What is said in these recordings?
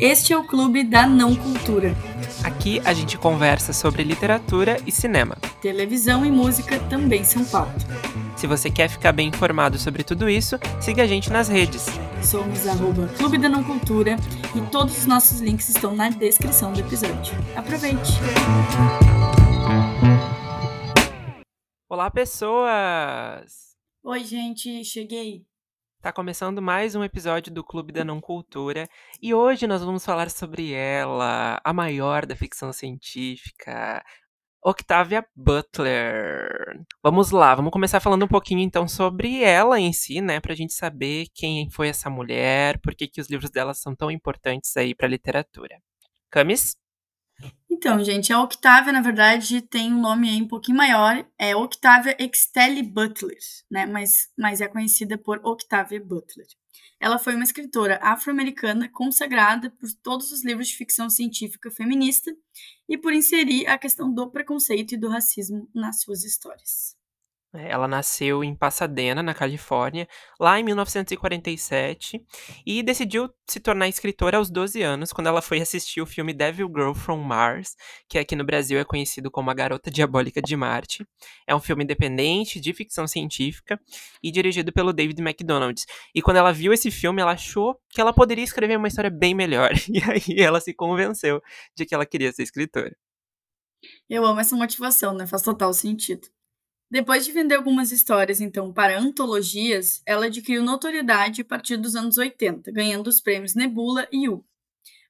Este é o Clube da Não Cultura. Aqui a gente conversa sobre literatura e cinema. Televisão e música também são pauta. Se você quer ficar bem informado sobre tudo isso, siga a gente nas redes. Somos arroba Clube da Não Cultura e todos os nossos links estão na descrição do episódio. Aproveite! Olá, pessoas! Oi, gente, cheguei. Tá começando mais um episódio do Clube da Não Cultura e hoje nós vamos falar sobre ela, a maior da ficção científica, Octavia Butler. Vamos lá, vamos começar falando um pouquinho então sobre ela em si, né, pra gente saber quem foi essa mulher, por que, que os livros dela são tão importantes aí pra literatura. Camis? Então, gente, a Octavia, na verdade, tem um nome aí um pouquinho maior, é Octavia Extelle Butler, né? Mas, mas é conhecida por Octavia Butler. Ela foi uma escritora afro-americana consagrada por todos os livros de ficção científica feminista e por inserir a questão do preconceito e do racismo nas suas histórias. É, ela nasceu em Pasadena, na Califórnia, lá em 1947, e decidiu se tornar escritora aos 12 anos, quando ela foi assistir o filme Devil Girl from Mars, que aqui no Brasil é conhecido como A Garota Diabólica de Marte. É um filme independente, de ficção científica, e dirigido pelo David McDonald. E quando ela viu esse filme, ela achou que ela poderia escrever uma história bem melhor, e aí ela se convenceu de que ela queria ser escritora. Eu amo essa motivação, né? Faz total sentido. Depois de vender algumas histórias, então, para antologias, ela adquiriu notoriedade a partir dos anos 80, ganhando os prêmios Nebula e U.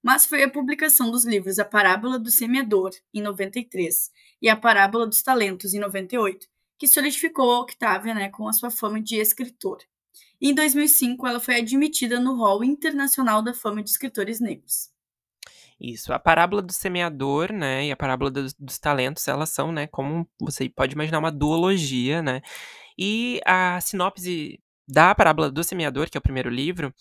Mas foi a publicação dos livros A Parábola do Semeador, em 93, e A Parábola dos Talentos, em 98, que solidificou a Octavia né, com a sua fama de escritora. Em 2005, ela foi admitida no Hall Internacional da Fama de Escritores Negros. Isso. A parábola do semeador, né, e a parábola dos, dos, talentos, elas são, né, como você pode imaginar, uma duologia, né? E a sinopse da parábola do semeador, que é o primeiro livro,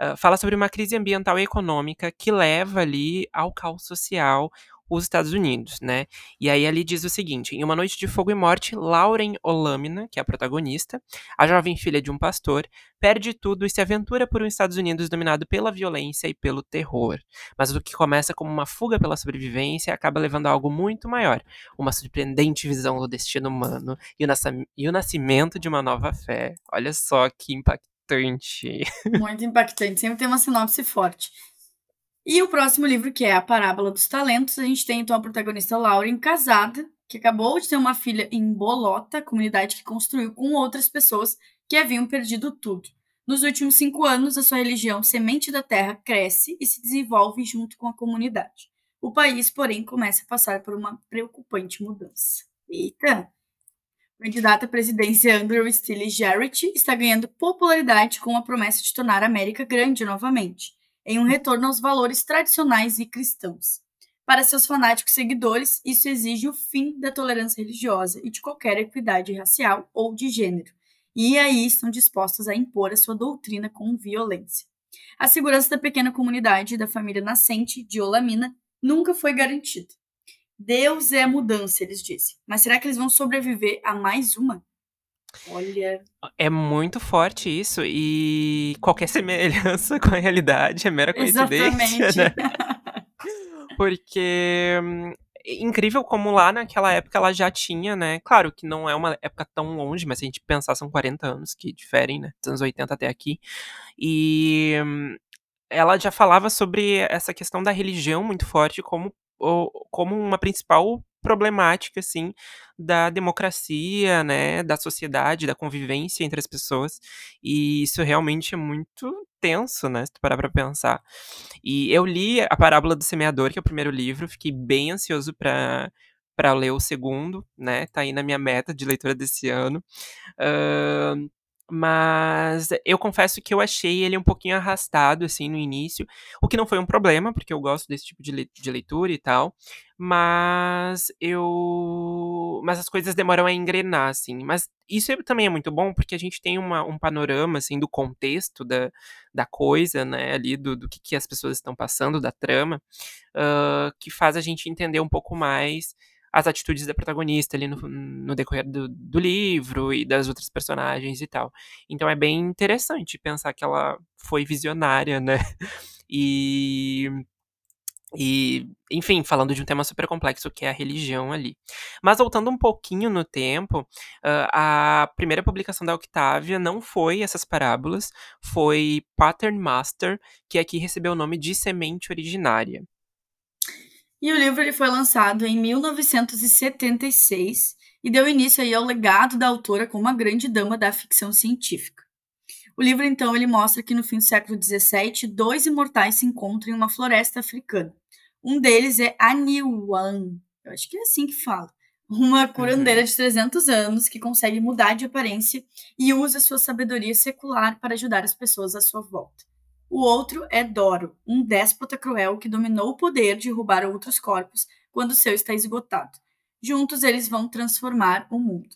uh, fala sobre uma crise ambiental e econômica que leva ali ao caos social, os Estados Unidos, né? E aí ali diz o seguinte: em uma noite de fogo e morte, Lauren Olamina, que é a protagonista, a jovem filha de um pastor, perde tudo e se aventura por um Estados Unidos dominado pela violência e pelo terror. Mas o que começa como uma fuga pela sobrevivência acaba levando a algo muito maior, uma surpreendente visão do destino humano e o, e o nascimento de uma nova fé. Olha só que impactante. Muito impactante, sempre tem uma sinopse forte. E o próximo livro, que é A Parábola dos Talentos, a gente tem então a protagonista Lauren casada, que acabou de ter uma filha em Bolota, comunidade que construiu com outras pessoas que haviam perdido tudo. Nos últimos cinco anos, a sua religião Semente da Terra cresce e se desenvolve junto com a comunidade. O país, porém, começa a passar por uma preocupante mudança. Eita! O candidato à presidência Andrew Steele Jarrett está ganhando popularidade com a promessa de tornar a América grande novamente em um retorno aos valores tradicionais e cristãos. Para seus fanáticos seguidores, isso exige o fim da tolerância religiosa e de qualquer equidade racial ou de gênero, e aí estão dispostos a impor a sua doutrina com violência. A segurança da pequena comunidade da família nascente de Olamina nunca foi garantida. Deus é a mudança, eles dizem. Mas será que eles vão sobreviver a mais uma? Olha. É muito forte isso, e qualquer semelhança com a realidade é mera coincidência, Exatamente. né? Porque incrível como lá naquela época ela já tinha, né? Claro que não é uma época tão longe, mas se a gente pensar, são 40 anos que diferem, né? Dos anos 80 até aqui. E ela já falava sobre essa questão da religião muito forte como, como uma principal problemática, assim, da democracia, né, da sociedade, da convivência entre as pessoas. E isso realmente é muito tenso, né, se tu parar pra pensar. E eu li A Parábola do Semeador, que é o primeiro livro, fiquei bem ansioso para para ler o segundo, né, tá aí na minha meta de leitura desse ano. Uh, mas eu confesso que eu achei ele um pouquinho arrastado, assim, no início. O que não foi um problema, porque eu gosto desse tipo de, le de leitura e tal. Mas eu. Mas as coisas demoram a engrenar, assim. Mas isso também é muito bom, porque a gente tem uma, um panorama, assim, do contexto da, da coisa, né? Ali, do, do que, que as pessoas estão passando, da trama, uh, que faz a gente entender um pouco mais as atitudes da protagonista ali no, no decorrer do, do, livro e das outras personagens e tal. Então é bem interessante pensar que ela foi visionária, né? E E, enfim, falando de um tema super complexo que é a religião ali. Mas voltando um pouquinho no tempo, a primeira publicação da Octavia não foi essas parábolas, foi Pattern Master, que aqui recebeu o nome de Semente Originária. E o livro ele foi lançado em 1976 e deu início aí ao legado da autora como uma grande dama da ficção científica. O livro, então, ele mostra que no fim do século XVII, dois imortais se encontram em uma floresta africana. Um deles é Aniwan, eu acho que é assim que fala, uma curandeira uhum. de 300 anos que consegue mudar de aparência e usa sua sabedoria secular para ajudar as pessoas à sua volta. O outro é Doro, um déspota cruel que dominou o poder de roubar outros corpos quando o seu está esgotado. Juntos eles vão transformar o mundo.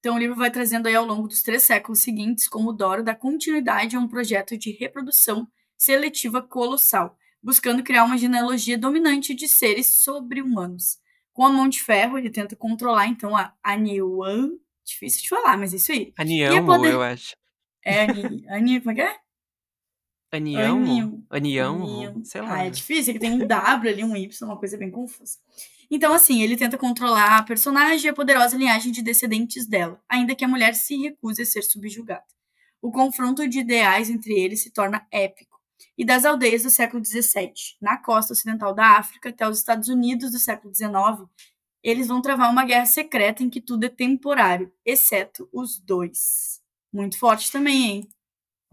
Então o livro vai trazendo aí ao longo dos três séculos seguintes como Doro dá continuidade a um projeto de reprodução seletiva colossal, buscando criar uma genealogia dominante de seres sobre-humanos. Com a mão de ferro, ele tenta controlar então a Aniwan, difícil de falar, mas isso aí. Aniamo, poder... eu acho. É, Ani, Ani, como é que é? Aniamo? Aniamo? Sei lá. Ah, é difícil, é que tem um W ali, um Y, uma coisa bem confusa. Então, assim, ele tenta controlar a personagem e a poderosa linhagem de descendentes dela, ainda que a mulher se recuse a ser subjugada. O confronto de ideais entre eles se torna épico. E das aldeias do século XVII, na costa ocidental da África, até os Estados Unidos do século XIX, eles vão travar uma guerra secreta em que tudo é temporário, exceto os dois. Muito forte também, hein?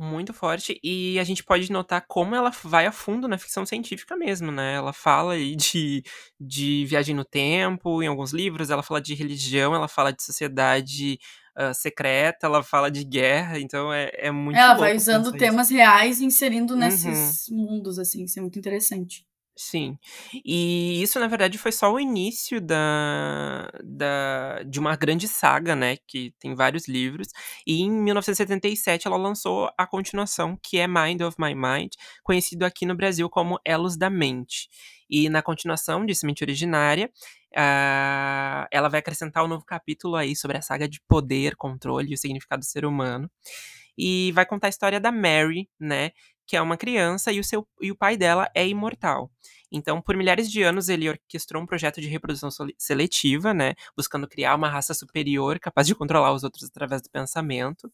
Muito forte, e a gente pode notar como ela vai a fundo na ficção científica mesmo, né? Ela fala aí de, de viagem no tempo, em alguns livros, ela fala de religião, ela fala de sociedade uh, secreta, ela fala de guerra, então é, é muito Ela vai usando temas isso. reais e inserindo nesses uhum. mundos, assim, isso é muito interessante. Sim. E isso, na verdade, foi só o início da, da, de uma grande saga, né? Que tem vários livros. E em 1977 ela lançou a continuação, que é Mind of My Mind, conhecido aqui no Brasil como Elos da Mente. E na continuação de Semente Originária, uh, ela vai acrescentar um novo capítulo aí sobre a saga de poder, controle e o significado do ser humano. E vai contar a história da Mary, né? Que é uma criança e o, seu, e o pai dela é imortal. Então, por milhares de anos, ele orquestrou um projeto de reprodução seletiva, né? Buscando criar uma raça superior capaz de controlar os outros através do pensamento.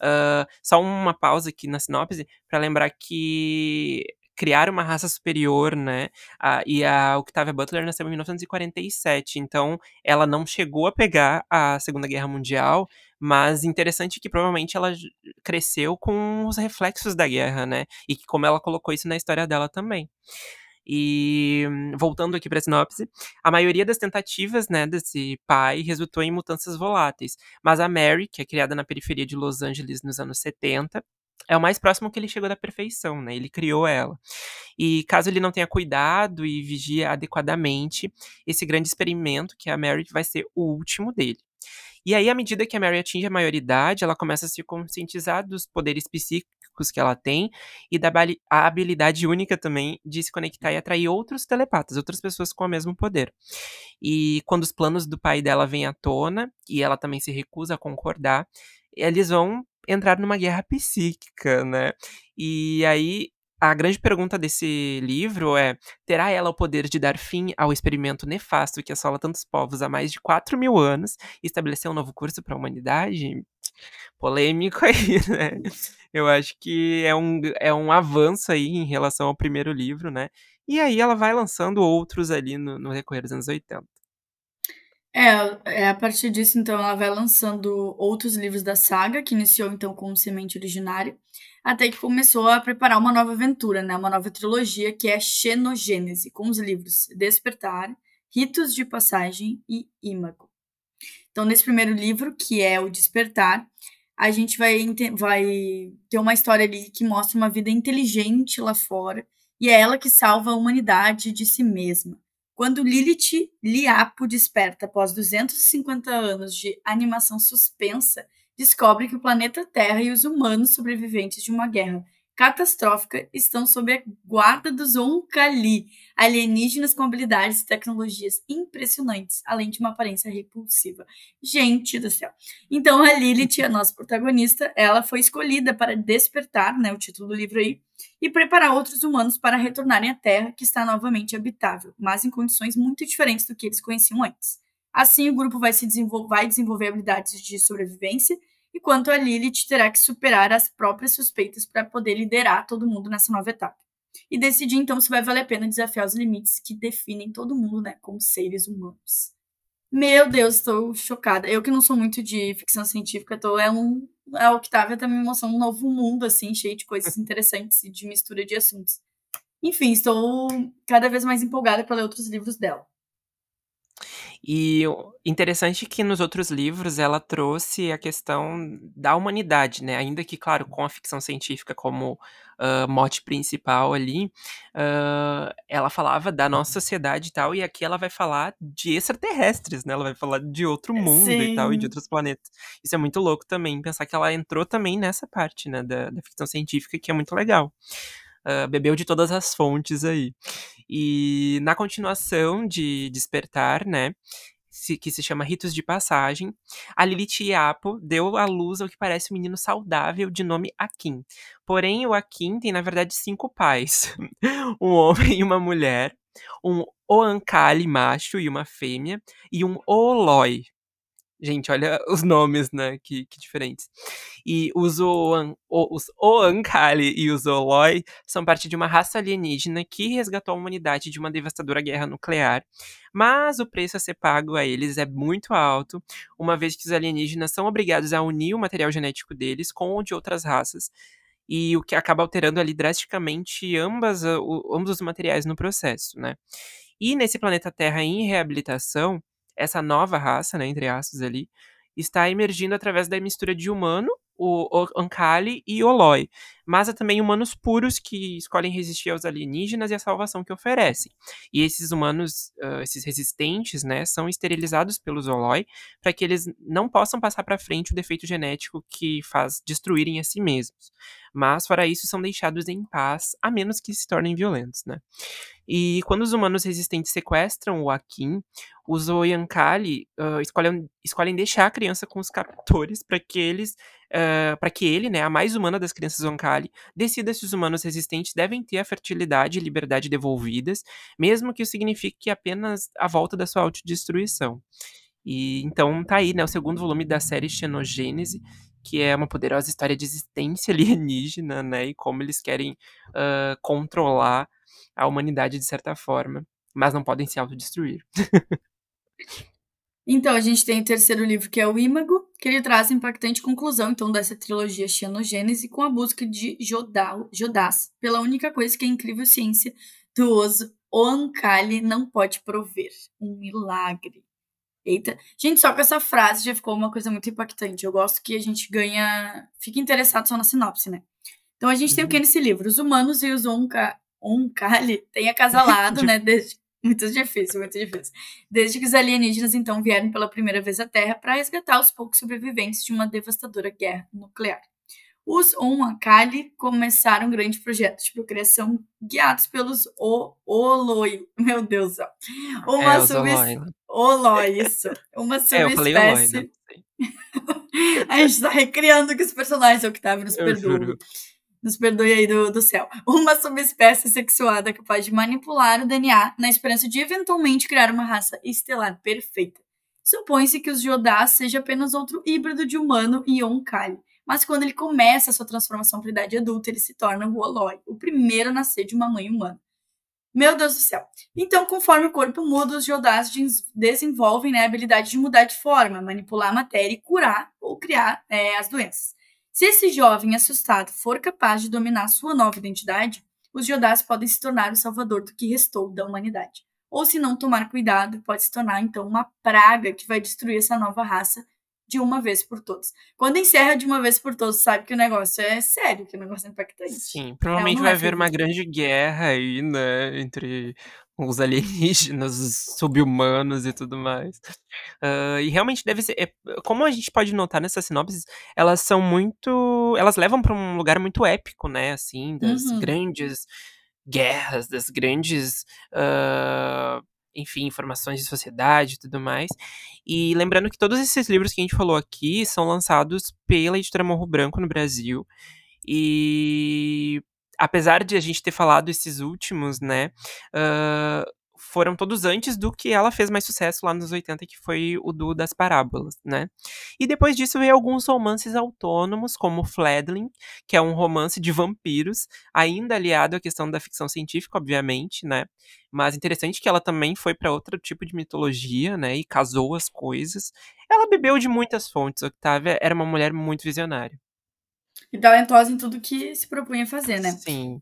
Uh, só uma pausa aqui na sinopse para lembrar que criar uma raça superior, né? A, e a Octavia Butler nasceu em 1947, então ela não chegou a pegar a Segunda Guerra Mundial, mas interessante que provavelmente ela cresceu com os reflexos da guerra, né? E que como ela colocou isso na história dela também. E voltando aqui para a sinopse, a maioria das tentativas, né, desse pai resultou em mudanças voláteis, mas a Mary, que é criada na periferia de Los Angeles nos anos 70, é o mais próximo que ele chegou da perfeição, né? Ele criou ela. E caso ele não tenha cuidado e vigia adequadamente, esse grande experimento, que é a Mary, vai ser o último dele. E aí, à medida que a Mary atinge a maioridade, ela começa a se conscientizar dos poderes psíquicos que ela tem e da habilidade única também de se conectar e atrair outros telepatas, outras pessoas com o mesmo poder. E quando os planos do pai dela vêm à tona e ela também se recusa a concordar, eles vão entrar numa guerra psíquica, né? E aí a grande pergunta desse livro é: terá ela o poder de dar fim ao experimento nefasto que assola tantos povos há mais de 4 mil anos e estabelecer um novo curso para a humanidade? Polêmico aí, né? Eu acho que é um, é um avanço aí em relação ao primeiro livro, né? E aí ela vai lançando outros ali no, no decorrer dos anos 80. É, é, a partir disso, então, ela vai lançando outros livros da saga, que iniciou, então, com Semente Originária, até que começou a preparar uma nova aventura, né, uma nova trilogia, que é Xenogênese, com os livros Despertar, Ritos de Passagem e Imago. Então, nesse primeiro livro, que é o Despertar, a gente vai, vai ter uma história ali que mostra uma vida inteligente lá fora, e é ela que salva a humanidade de si mesma. Quando Lilith Liapo desperta após 250 anos de animação suspensa, descobre que o planeta Terra e os humanos sobreviventes de uma guerra catastrófica estão sob a guarda dos Onkali, alienígenas com habilidades e tecnologias impressionantes, além de uma aparência repulsiva. Gente do céu. Então a Lilith, a nossa protagonista, ela foi escolhida para despertar, né, o título do livro aí, e preparar outros humanos para retornarem à Terra, que está novamente habitável, mas em condições muito diferentes do que eles conheciam antes. Assim, o grupo vai, se desenvol vai desenvolver habilidades de sobrevivência enquanto a Lilith terá que superar as próprias suspeitas para poder liderar todo mundo nessa nova etapa. E decidir então se vai valer a pena desafiar os limites que definem todo mundo, né, como seres humanos. Meu Deus, estou chocada. Eu que não sou muito de ficção científica, tô, é um. A Octavia tá me mostrando um novo mundo, assim, cheio de coisas interessantes e de mistura de assuntos. Enfim, estou cada vez mais empolgada para ler outros livros dela. E interessante que nos outros livros ela trouxe a questão da humanidade, né? Ainda que, claro, com a ficção científica como uh, mote principal ali, uh, ela falava da nossa sociedade e tal, e aqui ela vai falar de extraterrestres, né? Ela vai falar de outro mundo Sim. e tal, e de outros planetas. Isso é muito louco também, pensar que ela entrou também nessa parte, né, da, da ficção científica, que é muito legal. Uh, bebeu de todas as fontes aí. E na continuação de Despertar, né, que se chama Ritos de Passagem, a Lilith Iapo deu à luz ao que parece um menino saudável de nome Akin. Porém, o Akin tem, na verdade, cinco pais. um homem e uma mulher, um Oankali macho e uma fêmea, e um Oloi, Gente, olha os nomes, né? Que, que diferentes. E os, Oan, os Oankali e os Oloi são parte de uma raça alienígena que resgatou a humanidade de uma devastadora guerra nuclear. Mas o preço a ser pago a eles é muito alto, uma vez que os alienígenas são obrigados a unir o material genético deles com o de outras raças. E o que acaba alterando ali drasticamente ambas, ambos os materiais no processo, né? E nesse planeta Terra em reabilitação, essa nova raça, né, entre aspas ali, está emergindo através da mistura de humano, o Ankali e Oloi, mas há também humanos puros que escolhem resistir aos alienígenas e à salvação que oferecem. E esses humanos, uh, esses resistentes, né, são esterilizados pelos Oloi para que eles não possam passar para frente o defeito genético que faz destruírem a si mesmos. Mas, fora isso, são deixados em paz, a menos que se tornem violentos, né? E quando os humanos resistentes sequestram o Akin, os Oyankali uh, escolhem, escolhem deixar a criança com os captores para que eles, uh, para que ele, né, a mais humana das crianças Oyankali, decida se os humanos resistentes devem ter a fertilidade e liberdade devolvidas, mesmo que isso signifique apenas a volta da sua autodestruição. E então tá aí, né, o segundo volume da série Xenogênese, que é uma poderosa história de existência alienígena, né, e como eles querem uh, controlar a humanidade de certa forma, mas não podem se autodestruir. Então, a gente tem o terceiro livro, que é o Imago, que ele traz a impactante conclusão, então, dessa trilogia Xenogênese com a busca de Jodal, Jodás, pela única coisa que a incrível ciência do oso Oankali não pode prover. Um milagre. Eita. Gente, só com essa frase já ficou uma coisa muito impactante. Eu gosto que a gente ganha... Fica interessado só na sinopse, né? Então, a gente uhum. tem o que uhum. nesse livro? Os humanos e os Onka, Kali tem acasalado, né? Desde, muito difícil, muito difícil. Desde que os alienígenas então vieram pela primeira vez à Terra para resgatar os poucos sobreviventes de uma devastadora guerra nuclear. Os Omakali começaram um grande projeto de procriação guiados pelos o Oloi. Meu Deus. Uma é, subespécie. Oloi, isso. Uma subespécie. É, eu falei Oloi, A gente está recriando que os personagens, Octavio, nos perdoam nos perdoe aí do, do céu, uma subespécie sexuada capaz de manipular o DNA na esperança de eventualmente criar uma raça estelar perfeita. Supõe-se que os Jodás seja apenas outro híbrido de humano e Onkali, mas quando ele começa a sua transformação para idade adulta, ele se torna o Oloi, o primeiro a nascer de uma mãe humana. Meu Deus do céu. Então, conforme o corpo muda, os Jodás desenvolvem né, a habilidade de mudar de forma, manipular a matéria e curar ou criar é, as doenças. Se esse jovem assustado for capaz de dominar sua nova identidade, os Jodás podem se tornar o salvador do que restou da humanidade. Ou se não tomar cuidado, pode se tornar então uma praga que vai destruir essa nova raça de uma vez por todas. Quando encerra de uma vez por todas, sabe que o negócio é sério, que o negócio é impactante. Sim, provavelmente vai haver uma grande guerra aí, né, entre os alienígenas, os sub-humanos e tudo mais. Uh, e realmente deve ser. É, como a gente pode notar nessas sinopses, elas são muito elas levam para um lugar muito épico, né, assim, das Uhum. grandes guerras, das grandes, hã, enfim, informações de sociedade e tudo mais. E lembrando que todos esses livros que a gente falou aqui são lançados pela editora Morro Branco no Brasil. E apesar de a gente ter falado esses últimos, né, hã, foram todos antes do que ela fez mais sucesso lá nos 80, que foi o do das Parábolas, né. E depois disso veio alguns romances autônomos, como Fledgling, que é um romance de vampiros, ainda aliado à questão da ficção científica, obviamente, né. Mas interessante que ela também foi para outro tipo de mitologia, né, e casou as coisas. Ela bebeu de muitas fontes, Octavia era uma mulher muito visionária. E talentosa em tudo que se propunha a fazer, né. Sim.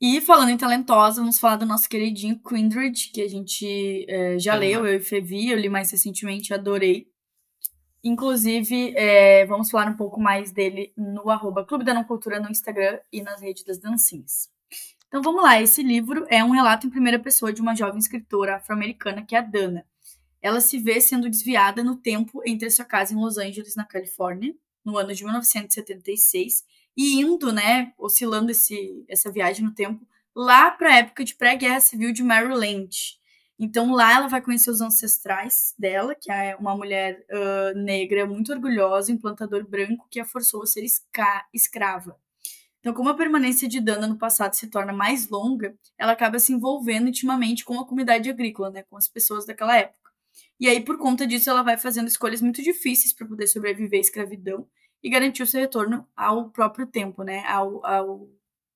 E falando em talentosa, vamos falar do nosso queridinho Kindred, que a gente eh, já Aham. leu, eu e Fevi, eu li mais recentemente, adorei. Inclusive, eh, vamos falar um pouco mais dele no arroba Clube da Não Cultura no Instagram e nas redes das dancinhas. Então vamos lá, esse livro é um relato em primeira pessoa de uma jovem escritora afro-americana que é a Dana. Ela se vê sendo desviada no tempo entre a sua casa em Los Angeles, na Califórnia, no ano de 1976, e indo, né, oscilando esse, essa viagem no tempo, lá para a época de pré-guerra civil de Maryland. Então lá ela vai conhecer os ancestrais dela, que é uma mulher uh, negra muito orgulhosa, um plantador branco que a forçou a ser escrava. Então, como a permanência de Dana no passado se torna mais longa, ela acaba se envolvendo intimamente com a comunidade agrícola, né, com as pessoas daquela época. E aí, por conta disso, ela vai fazendo escolhas muito difíceis para poder sobreviver à escravidão e garantir o seu retorno ao próprio tempo, né, ao, ao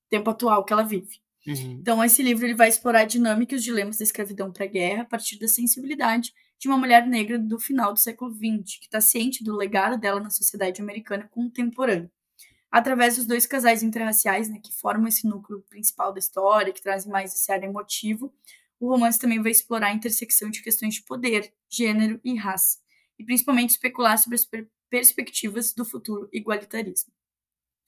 tempo atual que ela vive. Uhum. Então, esse livro ele vai explorar dinâmicas e os dilemas da escravidão pré-guerra a partir da sensibilidade de uma mulher negra do final do século XX, que está ciente do legado dela na sociedade americana contemporânea. Através dos dois casais interraciais, né, que formam esse núcleo principal da história, que trazem mais esse ar emotivo, o romance também vai explorar a intersecção de questões de poder, gênero e raça, e principalmente especular sobre as perspectivas do futuro igualitarismo.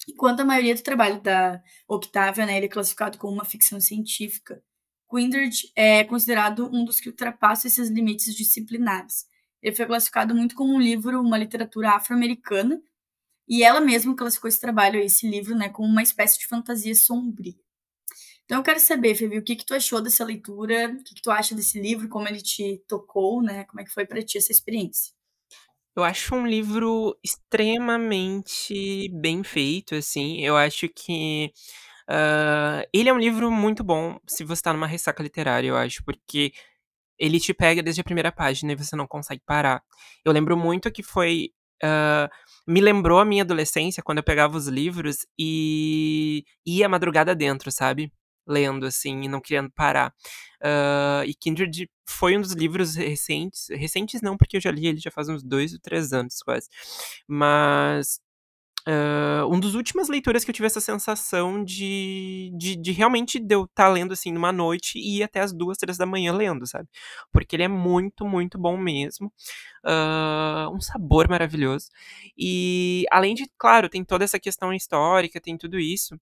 Enquanto a maioria do trabalho da Octavia, né, ele é classificado como uma ficção científica, Quindred é considerado um dos que ultrapassa esses limites disciplinares. Ele foi classificado muito como um livro, uma literatura afro-americana, e ela mesma classificou esse trabalho, esse livro, né, como uma espécie de fantasia sombria. Então eu quero saber, Fevi, o que, que tu achou dessa leitura, o que, que tu acha desse livro, como ele te tocou, né, como é que foi para ti essa experiência? Eu acho um livro extremamente bem feito, assim. Eu acho que uh, ele é um livro muito bom se você tá numa ressaca literária, eu acho, porque ele te pega desde a primeira página e você não consegue parar. Eu lembro muito que foi. Uh, me lembrou a minha adolescência quando eu pegava os livros e ia madrugada dentro, sabe? Lendo, assim, e não querendo parar. Uh, e Kindred foi um dos livros recentes. Recentes não, porque eu já li ele já faz uns dois ou três anos quase. Mas. Uh, um dos últimas leituras que eu tive essa sensação de, de, de realmente de eu estar tá lendo assim numa noite e ir até as duas, três da manhã lendo, sabe? Porque ele é muito, muito bom mesmo. Uh, um sabor maravilhoso. E além de, claro, tem toda essa questão histórica, tem tudo isso.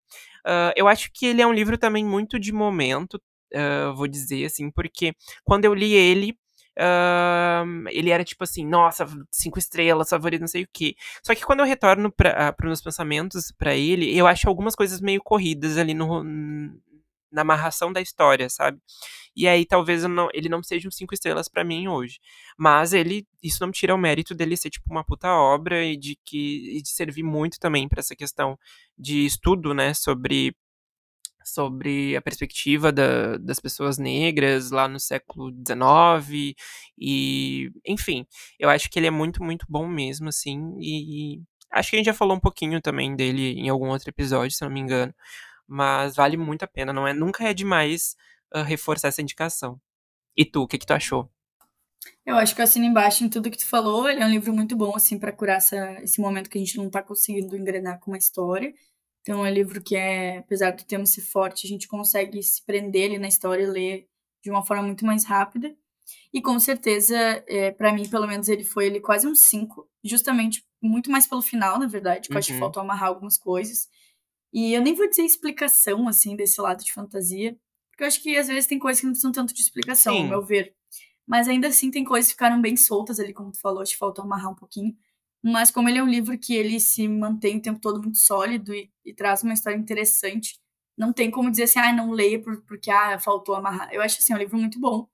Uh, eu acho que ele é um livro também muito de momento, vou dizer assim, porque quando eu li ele, Uh, ele era tipo assim, nossa, cinco estrelas, favorito, não sei o que. Só que quando eu retorno para uh, os meus pensamentos para ele, eu acho algumas coisas meio corridas ali no, na amarração da história, sabe? E aí talvez não, ele não seja um cinco estrelas para mim hoje. Mas ele, isso não tira o mérito dele ser tipo uma puta obra e de que e de servir muito também para essa questão de estudo, né, sobre sobre a perspectiva da, das pessoas negras lá no século XIX e enfim, eu acho que ele é muito muito bom mesmo assim e acho que a gente já falou um pouquinho também dele em algum outro episódio, se não me engano, mas vale muito a pena, não é nunca é demais uh, reforçar essa indicação. E tu, o que que tu achou? Eu acho que eu assino embaixo em tudo que tu falou. Ele é um livro muito bom, assim, para curar essa, esse momento que a gente não tá conseguindo engrenar com uma história. Então é um livro que é, apesar do tema ser forte, a gente consegue se prender ali na história e ler de uma forma muito mais rápida. E com certeza, é, para mim, pelo menos, ele foi ele quase um 5, justamente muito mais pelo final, na verdade, que uhum. eu acho que faltou amarrar algumas coisas. E eu nem vou dizer explicação, assim, desse lado de fantasia, porque eu acho que às vezes tem coisas que não precisam tanto de explicação, Sim. ao meu ver. Mas ainda assim tem coisas que ficaram bem soltas ali, como tu falou, acho que faltou amarrar um pouquinho. Mas como ele é um livro que ele se mantém o tempo todo muito sólido e, e traz uma história interessante, não tem como dizer assim, ah, não leia porque ah, faltou amarrar. Eu acho assim, é um livro muito bom.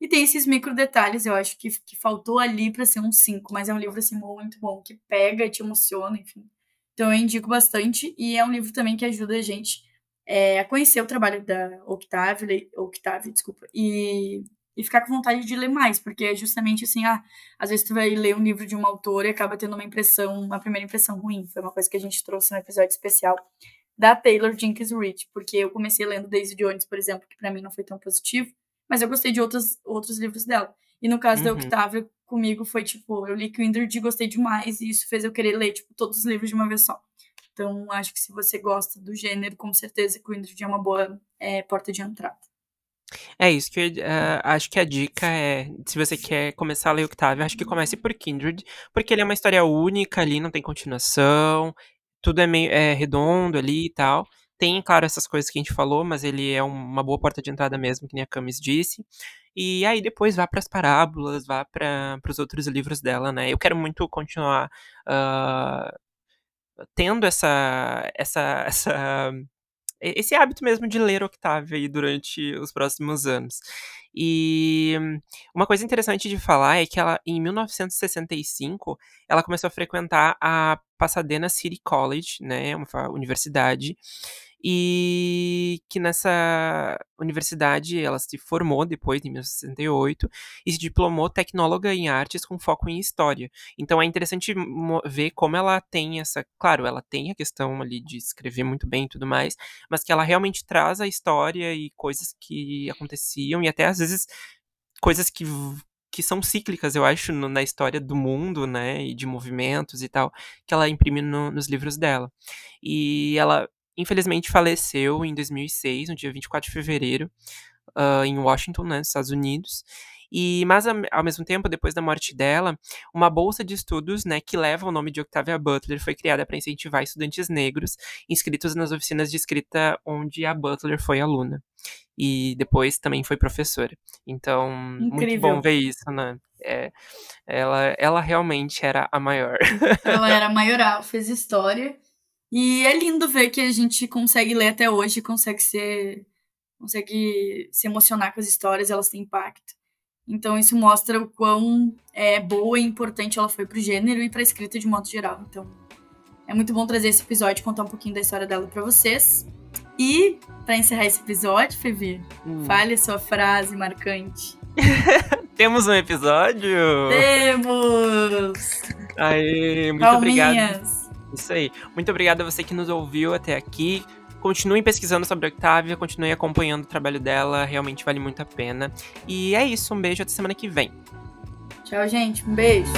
E tem esses micro detalhes, eu acho que, que faltou ali para ser um 5, mas é um livro assim muito bom, que pega, te emociona, enfim. Então eu indico bastante e é um livro também que ajuda a gente é, a conhecer o trabalho da Octavia, Octavia, desculpa, e e ficar com vontade de ler mais, porque é justamente assim, ah, às vezes tu vai ler um livro de uma autora e acaba tendo uma impressão, uma primeira impressão ruim. Foi uma coisa que a gente trouxe no episódio especial da Taylor Jenkins Reid, porque eu comecei lendo Daisy Jones, por exemplo, que para mim não foi tão positivo, mas eu gostei de outros, outros livros dela. E no caso uhum. da Octavia, comigo foi tipo, eu li Kindred e gostei demais, e isso fez eu querer ler, tipo, todos os livros de uma vez só. Então, acho que se você gosta do gênero, com certeza Kindred é uma boa é, porta de entrada. É isso que uh, acho que a dica é, se você quer começar a ler Octavio, acho que comece por Kindred, porque ele é uma história única ali, não tem continuação, tudo é meio é, redondo ali e tal. Tem, claro, essas coisas que a gente falou, mas ele é uma boa porta de entrada mesmo, que nem a Camis disse. E aí depois vá para as parábolas, vá para os outros livros dela, né? Eu quero muito continuar uh, tendo essa, essa, essa esse hábito mesmo de ler Octavia aí durante os próximos anos. E uma coisa interessante de falar é que ela, em 1965, ela começou a frequentar a Pasadena City College, né, uma universidade, e que nessa universidade ela se formou depois, em 1968, e se diplomou tecnóloga em artes com foco em história. Então é interessante ver como ela tem essa. Claro, ela tem a questão ali de escrever muito bem e tudo mais, mas que ela realmente traz a história e coisas que aconteciam, e até às vezes coisas que que são cíclicas, eu acho, no, na história do mundo, né, e de movimentos e tal, que ela imprime no, nos livros dela. E ela infelizmente faleceu em 2006, no dia 24 de fevereiro, uh, em Washington, né, nos Estados Unidos. E, mas ao mesmo tempo, depois da morte dela, uma bolsa de estudos, né, que leva o nome de Octavia Butler, foi criada para incentivar estudantes negros inscritos nas oficinas de escrita onde a Butler foi aluna. E depois também foi professora. Então, Incrível. muito bom ver isso, né? É, ela, ela realmente era a maior. Ela era a maioral, fez história. E é lindo ver que a gente consegue ler até hoje, consegue ser consegue se emocionar com as histórias, elas têm impacto. Então isso mostra o quão é, boa e importante ela foi pro gênero e pra escrita de modo geral. Então é muito bom trazer esse episódio e contar um pouquinho da história dela para vocês. E para encerrar esse episódio, Fevi, hum. fale a sua frase marcante. Temos um episódio? Temos! Aí, muito Palminhas. obrigado. Isso aí. Muito obrigado a você que nos ouviu até aqui. Continuem pesquisando sobre a Octavia, continuem acompanhando o trabalho dela, realmente vale muito a pena. E é isso, um beijo até semana que vem. Tchau, gente. Um beijo.